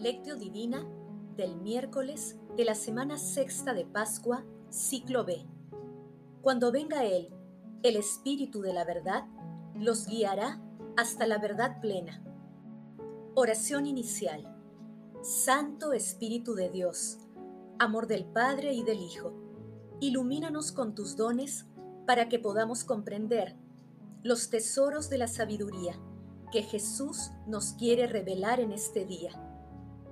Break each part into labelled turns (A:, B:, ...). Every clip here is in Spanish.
A: Lectio Divina del miércoles de la semana sexta de Pascua, ciclo B. Cuando venga Él, el Espíritu de la verdad, los guiará hasta la verdad plena. Oración inicial. Santo Espíritu de Dios, amor del Padre y del Hijo, ilumínanos con tus dones para que podamos comprender los tesoros de la sabiduría que Jesús nos quiere revelar en este día.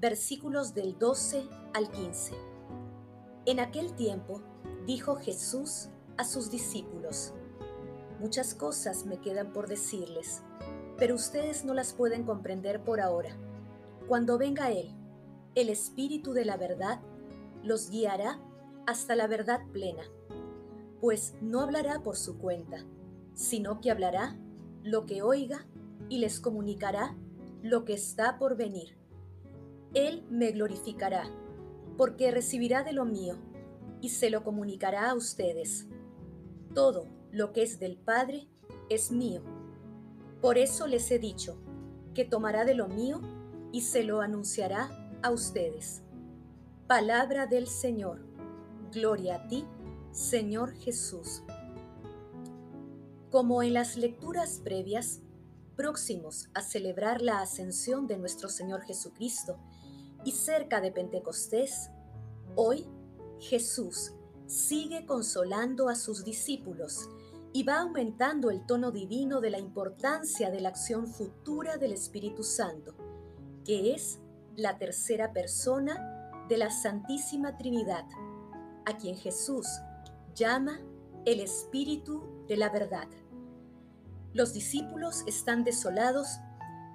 A: versículos del 12 al 15. En aquel tiempo dijo Jesús a sus discípulos, Muchas cosas me quedan por decirles, pero ustedes no las pueden comprender por ahora. Cuando venga Él, el Espíritu de la verdad, los guiará hasta la verdad plena, pues no hablará por su cuenta, sino que hablará lo que oiga y les comunicará lo que está por venir. Él me glorificará, porque recibirá de lo mío y se lo comunicará a ustedes. Todo lo que es del Padre es mío. Por eso les he dicho que tomará de lo mío y se lo anunciará a ustedes. Palabra del Señor. Gloria a ti, Señor Jesús. Como en las lecturas previas, próximos a celebrar la ascensión de nuestro Señor Jesucristo y cerca de Pentecostés, hoy Jesús sigue consolando a sus discípulos y va aumentando el tono divino de la importancia de la acción futura del Espíritu Santo, que es la tercera persona de la Santísima Trinidad, a quien Jesús llama el Espíritu de la verdad. Los discípulos están desolados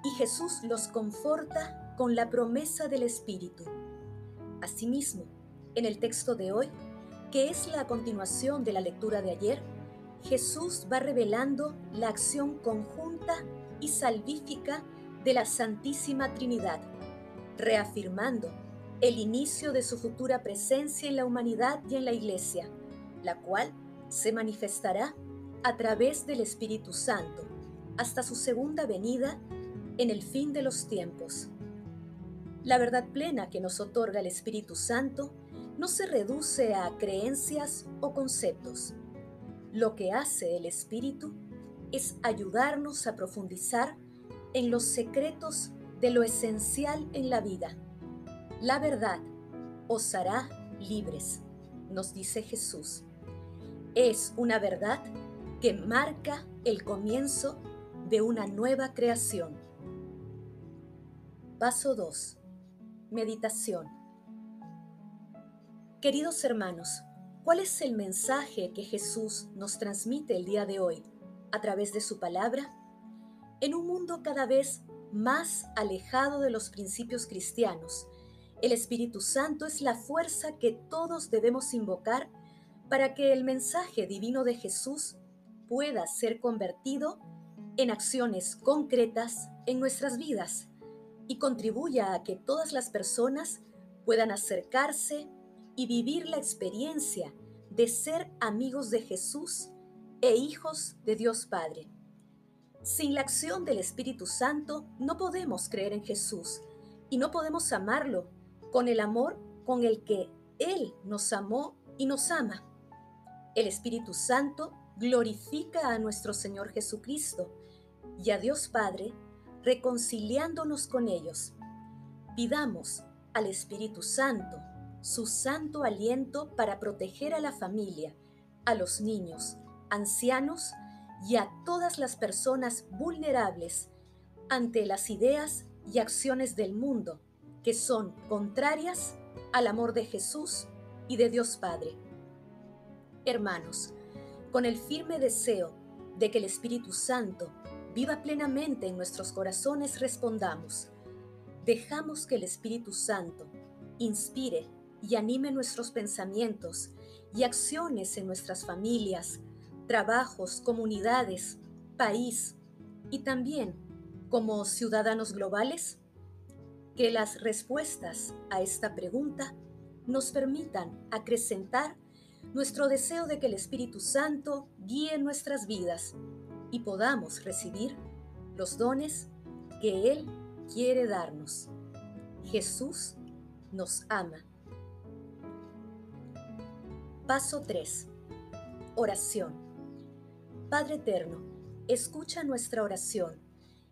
A: y Jesús los conforta con la promesa del Espíritu. Asimismo, en el texto de hoy, que es la continuación de la lectura de ayer, Jesús va revelando la acción conjunta y salvífica de la Santísima Trinidad, reafirmando el inicio de su futura presencia en la humanidad y en la Iglesia, la cual se manifestará a través del Espíritu Santo hasta su segunda venida en el fin de los tiempos. La verdad plena que nos otorga el Espíritu Santo no se reduce a creencias o conceptos. Lo que hace el Espíritu es ayudarnos a profundizar en los secretos de lo esencial en la vida. La verdad os hará libres, nos dice Jesús. Es una verdad que marca el comienzo de una nueva creación. Paso 2. Meditación. Queridos hermanos, ¿cuál es el mensaje que Jesús nos transmite el día de hoy a través de su palabra? En un mundo cada vez más alejado de los principios cristianos, el Espíritu Santo es la fuerza que todos debemos invocar para que el mensaje divino de Jesús pueda ser convertido en acciones concretas en nuestras vidas y contribuya a que todas las personas puedan acercarse y vivir la experiencia de ser amigos de Jesús e hijos de Dios Padre. Sin la acción del Espíritu Santo no podemos creer en Jesús y no podemos amarlo con el amor con el que Él nos amó y nos ama. El Espíritu Santo glorifica a nuestro Señor Jesucristo y a Dios Padre, reconciliándonos con ellos. Pidamos al Espíritu Santo su santo aliento para proteger a la familia, a los niños, ancianos y a todas las personas vulnerables ante las ideas y acciones del mundo que son contrarias al amor de Jesús y de Dios Padre. Hermanos, con el firme deseo de que el Espíritu Santo viva plenamente en nuestros corazones, respondamos, dejamos que el Espíritu Santo inspire y anime nuestros pensamientos y acciones en nuestras familias, trabajos, comunidades, país y también como ciudadanos globales? Que las respuestas a esta pregunta nos permitan acrecentar nuestro deseo de que el Espíritu Santo guíe nuestras vidas y podamos recibir los dones que Él quiere darnos. Jesús nos ama. Paso 3. Oración. Padre Eterno, escucha nuestra oración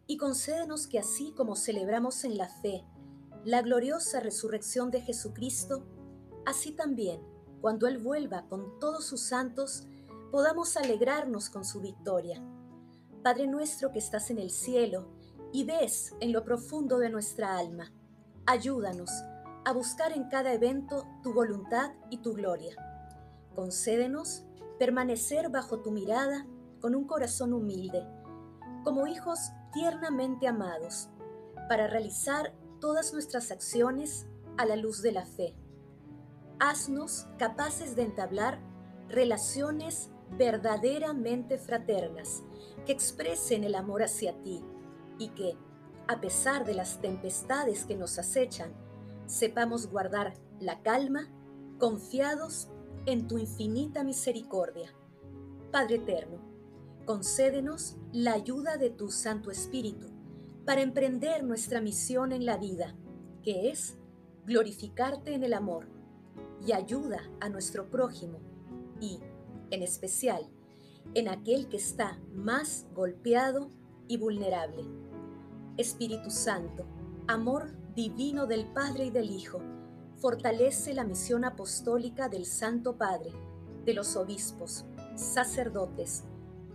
A: y concédenos que así como celebramos en la fe la gloriosa resurrección de Jesucristo, así también, cuando Él vuelva con todos sus santos, podamos alegrarnos con su victoria. Padre nuestro que estás en el cielo y ves en lo profundo de nuestra alma, ayúdanos a buscar en cada evento tu voluntad y tu gloria Concédenos permanecer bajo tu mirada con un corazón humilde, como hijos tiernamente amados, para realizar todas nuestras acciones a la luz de la fe. Haznos capaces de entablar relaciones verdaderamente fraternas que expresen el amor hacia ti y que, a pesar de las tempestades que nos acechan, sepamos guardar la calma, confiados en tu infinita misericordia. Padre Eterno, concédenos la ayuda de tu Santo Espíritu para emprender nuestra misión en la vida, que es glorificarte en el amor, y ayuda a nuestro prójimo y, en especial, en aquel que está más golpeado y vulnerable. Espíritu Santo, amor divino del Padre y del Hijo, fortalece la misión apostólica del Santo Padre, de los obispos, sacerdotes,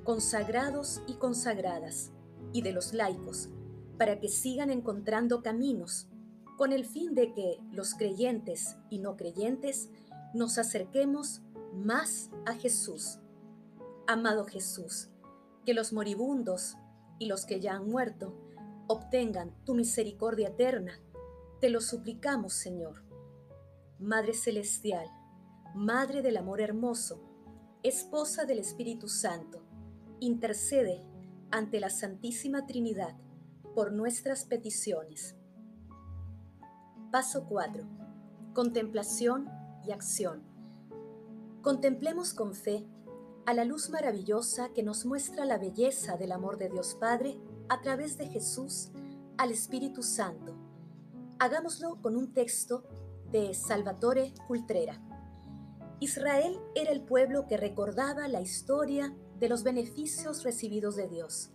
A: consagrados y consagradas, y de los laicos, para que sigan encontrando caminos, con el fin de que los creyentes y no creyentes nos acerquemos más a Jesús. Amado Jesús, que los moribundos y los que ya han muerto obtengan tu misericordia eterna. Te lo suplicamos, Señor. Madre Celestial, Madre del Amor Hermoso, Esposa del Espíritu Santo, intercede ante la Santísima Trinidad por nuestras peticiones. Paso 4. Contemplación y acción. Contemplemos con fe a la luz maravillosa que nos muestra la belleza del amor de Dios Padre a través de Jesús al Espíritu Santo. Hagámoslo con un texto de Salvatore Cultrera. Israel era el pueblo que recordaba la historia de los beneficios recibidos de Dios.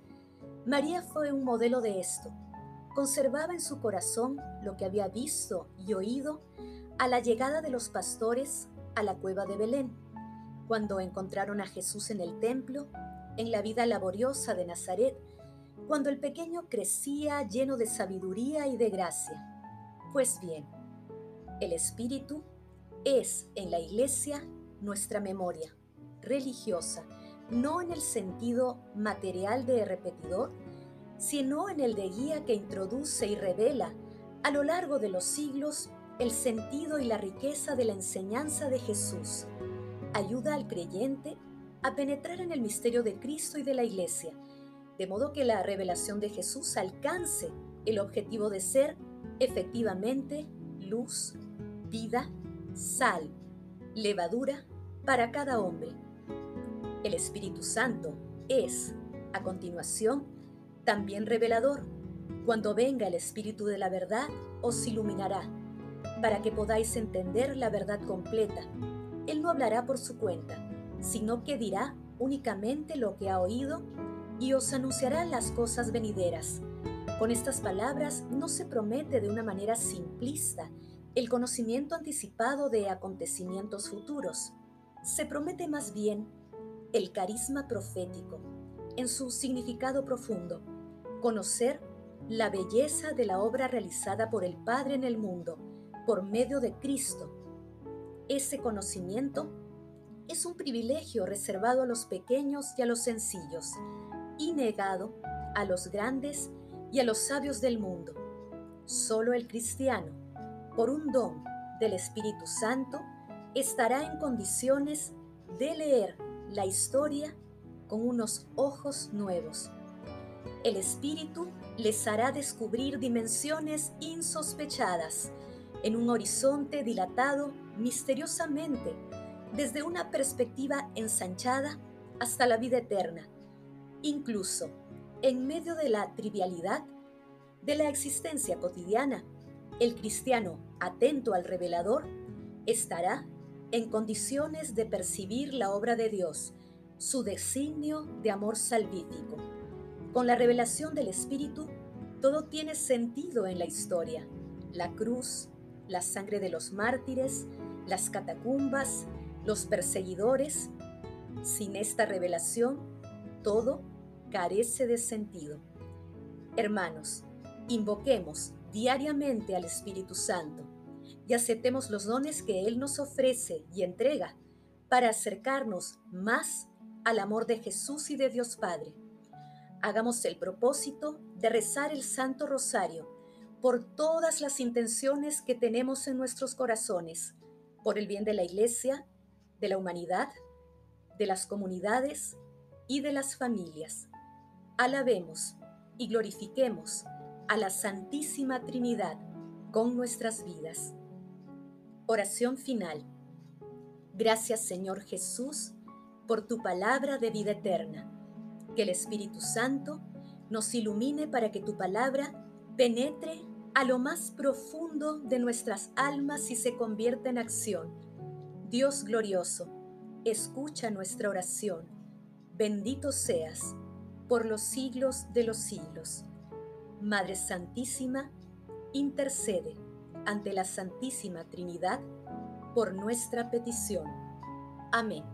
A: María fue un modelo de esto. Conservaba en su corazón lo que había visto y oído a la llegada de los pastores a la cueva de Belén, cuando encontraron a Jesús en el templo, en la vida laboriosa de Nazaret, cuando el pequeño crecía lleno de sabiduría y de gracia. Pues bien, el espíritu es en la iglesia nuestra memoria religiosa, no en el sentido material de repetidor, sino en el de guía que introduce y revela a lo largo de los siglos el sentido y la riqueza de la enseñanza de Jesús. Ayuda al creyente a penetrar en el misterio de Cristo y de la Iglesia, de modo que la revelación de Jesús alcance el objetivo de ser efectivamente luz, vida, sal, levadura para cada hombre. El Espíritu Santo es, a continuación, también revelador. Cuando venga el Espíritu de la verdad, os iluminará, para que podáis entender la verdad completa. Él no hablará por su cuenta, sino que dirá únicamente lo que ha oído y os anunciará las cosas venideras. Con estas palabras no se promete de una manera simplista el conocimiento anticipado de acontecimientos futuros. Se promete más bien el carisma profético, en su significado profundo, conocer la belleza de la obra realizada por el Padre en el mundo por medio de Cristo. Ese conocimiento es un privilegio reservado a los pequeños y a los sencillos, y negado a los grandes y a los sabios del mundo. Solo el cristiano por un don del Espíritu Santo estará en condiciones de leer la historia con unos ojos nuevos. El Espíritu les hará descubrir dimensiones insospechadas en un horizonte dilatado misteriosamente desde una perspectiva ensanchada hasta la vida eterna, incluso en medio de la trivialidad de la existencia cotidiana. El cristiano atento al revelador estará en condiciones de percibir la obra de Dios, su designio de amor salvífico. Con la revelación del Espíritu, todo tiene sentido en la historia. La cruz, la sangre de los mártires, las catacumbas, los perseguidores. Sin esta revelación, todo carece de sentido. Hermanos, invoquemos diariamente al Espíritu Santo y aceptemos los dones que Él nos ofrece y entrega para acercarnos más al amor de Jesús y de Dios Padre. Hagamos el propósito de rezar el Santo Rosario por todas las intenciones que tenemos en nuestros corazones, por el bien de la Iglesia, de la humanidad, de las comunidades y de las familias. Alabemos y glorifiquemos a la Santísima Trinidad con nuestras vidas. Oración final. Gracias Señor Jesús por tu palabra de vida eterna. Que el Espíritu Santo nos ilumine para que tu palabra penetre a lo más profundo de nuestras almas y se convierta en acción. Dios glorioso, escucha nuestra oración. Bendito seas por los siglos de los siglos. Madre Santísima, intercede ante la Santísima Trinidad por nuestra petición. Amén.